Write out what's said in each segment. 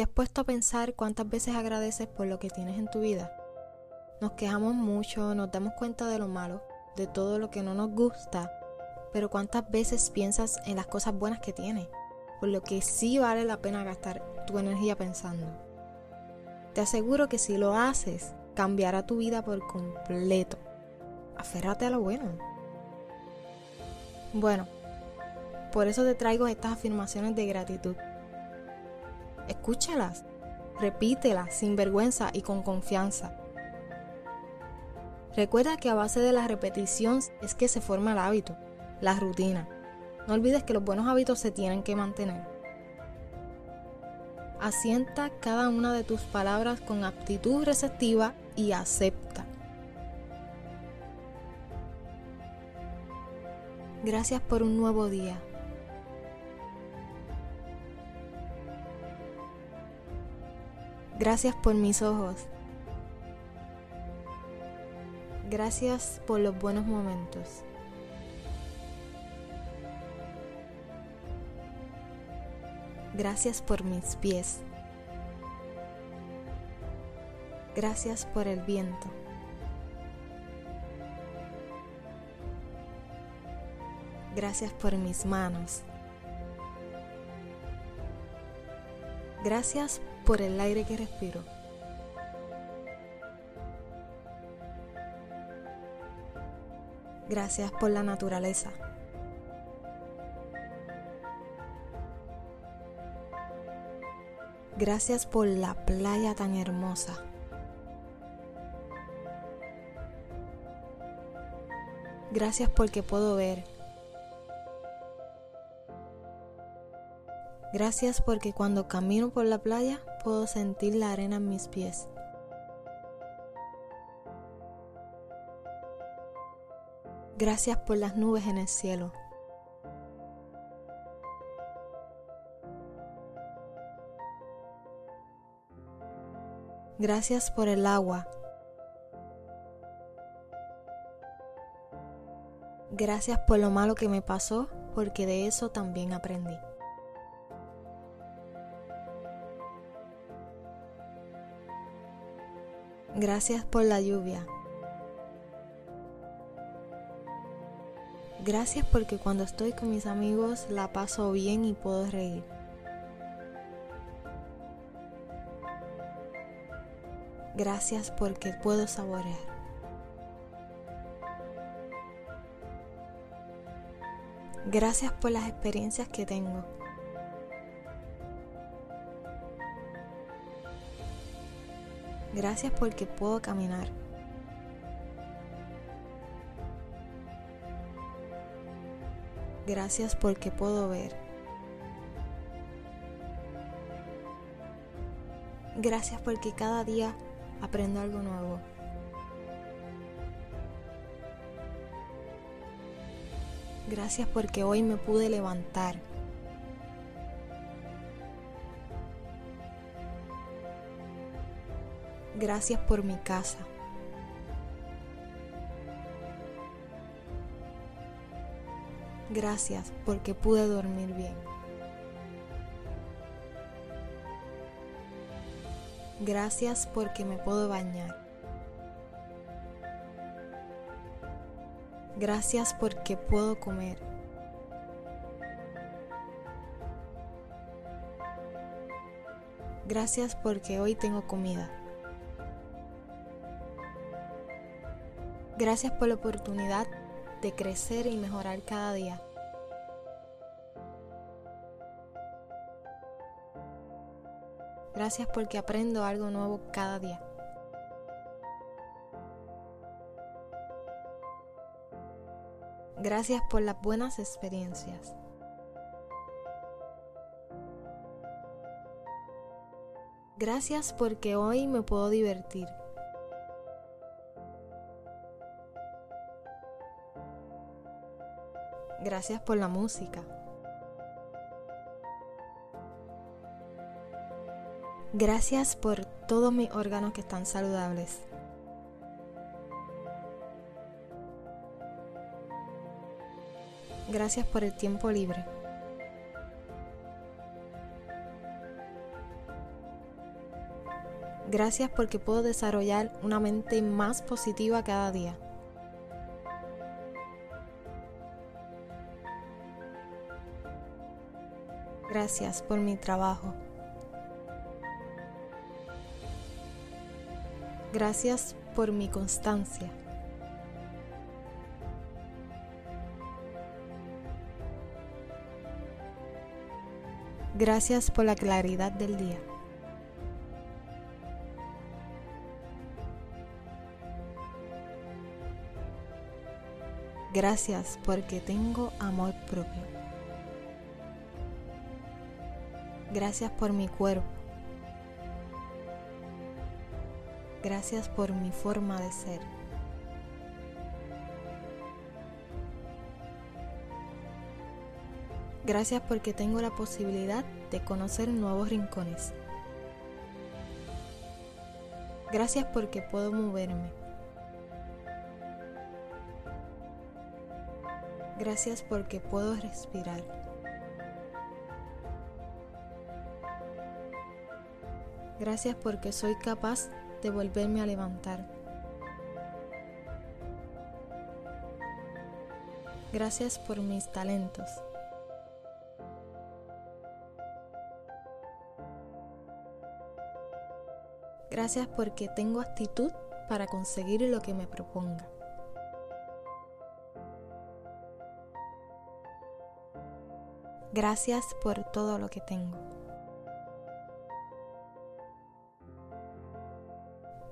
¿Te has puesto a pensar cuántas veces agradeces por lo que tienes en tu vida? Nos quejamos mucho, nos damos cuenta de lo malo, de todo lo que no nos gusta, pero ¿cuántas veces piensas en las cosas buenas que tienes? Por lo que sí vale la pena gastar tu energía pensando. Te aseguro que si lo haces, cambiará tu vida por completo. Aférrate a lo bueno. Bueno, por eso te traigo estas afirmaciones de gratitud Escúchalas, repítelas sin vergüenza y con confianza. Recuerda que a base de la repetición es que se forma el hábito, la rutina. No olvides que los buenos hábitos se tienen que mantener. Asienta cada una de tus palabras con aptitud receptiva y acepta. Gracias por un nuevo día. Gracias por mis ojos. Gracias por los buenos momentos. Gracias por mis pies. Gracias por el viento. Gracias por mis manos. Gracias por el aire que respiro. Gracias por la naturaleza. Gracias por la playa tan hermosa. Gracias porque puedo ver Gracias porque cuando camino por la playa puedo sentir la arena en mis pies. Gracias por las nubes en el cielo. Gracias por el agua. Gracias por lo malo que me pasó, porque de eso también aprendí. Gracias por la lluvia. Gracias porque cuando estoy con mis amigos la paso bien y puedo reír. Gracias porque puedo saborear. Gracias por las experiencias que tengo. Gracias porque puedo caminar. Gracias porque puedo ver. Gracias porque cada día aprendo algo nuevo. Gracias porque hoy me pude levantar. Gracias por mi casa. Gracias porque pude dormir bien. Gracias porque me puedo bañar. Gracias porque puedo comer. Gracias porque hoy tengo comida. Gracias por la oportunidad de crecer y mejorar cada día. Gracias porque aprendo algo nuevo cada día. Gracias por las buenas experiencias. Gracias porque hoy me puedo divertir. Gracias por la música. Gracias por todos mis órganos que están saludables. Gracias por el tiempo libre. Gracias porque puedo desarrollar una mente más positiva cada día. Gracias por mi trabajo. Gracias por mi constancia. Gracias por la claridad del día. Gracias porque tengo amor propio. Gracias por mi cuerpo. Gracias por mi forma de ser. Gracias porque tengo la posibilidad de conocer nuevos rincones. Gracias porque puedo moverme. Gracias porque puedo respirar. Gracias porque soy capaz de volverme a levantar. Gracias por mis talentos. Gracias porque tengo actitud para conseguir lo que me proponga. Gracias por todo lo que tengo.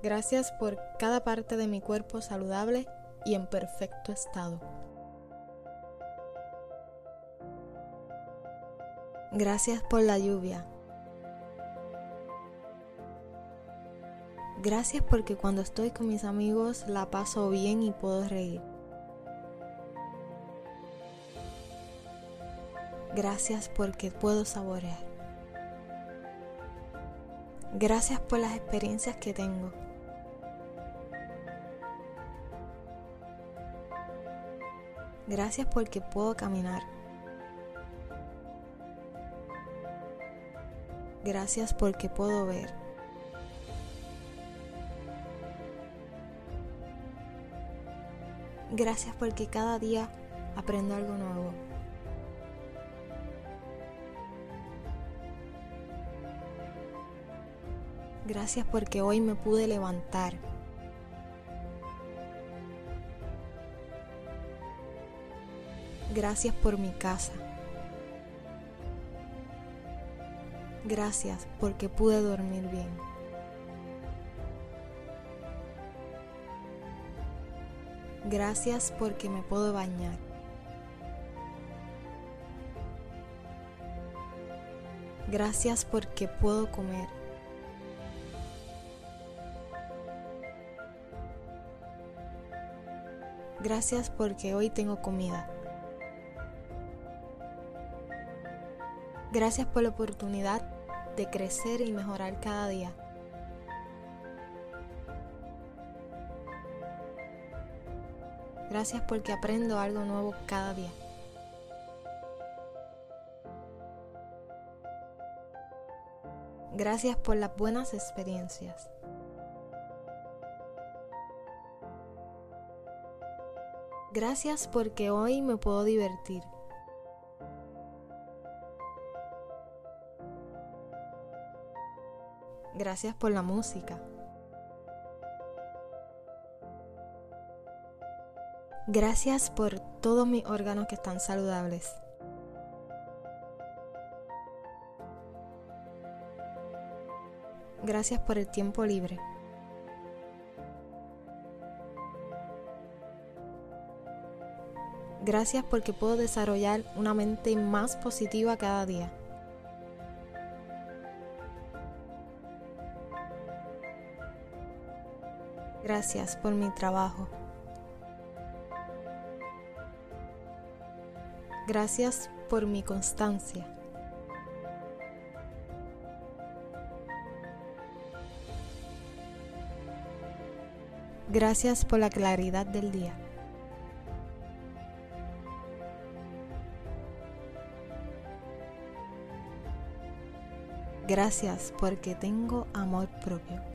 Gracias por cada parte de mi cuerpo saludable y en perfecto estado. Gracias por la lluvia. Gracias porque cuando estoy con mis amigos la paso bien y puedo reír. Gracias porque puedo saborear. Gracias por las experiencias que tengo. Gracias porque puedo caminar. Gracias porque puedo ver. Gracias porque cada día aprendo algo nuevo. Gracias porque hoy me pude levantar. Gracias por mi casa. Gracias porque pude dormir bien. Gracias porque me puedo bañar. Gracias porque puedo comer. Gracias porque hoy tengo comida. Gracias por la oportunidad de crecer y mejorar cada día. Gracias porque aprendo algo nuevo cada día. Gracias por las buenas experiencias. Gracias porque hoy me puedo divertir. Gracias por la música. Gracias por todos mis órganos que están saludables. Gracias por el tiempo libre. Gracias porque puedo desarrollar una mente más positiva cada día. Gracias por mi trabajo. Gracias por mi constancia. Gracias por la claridad del día. Gracias porque tengo amor propio.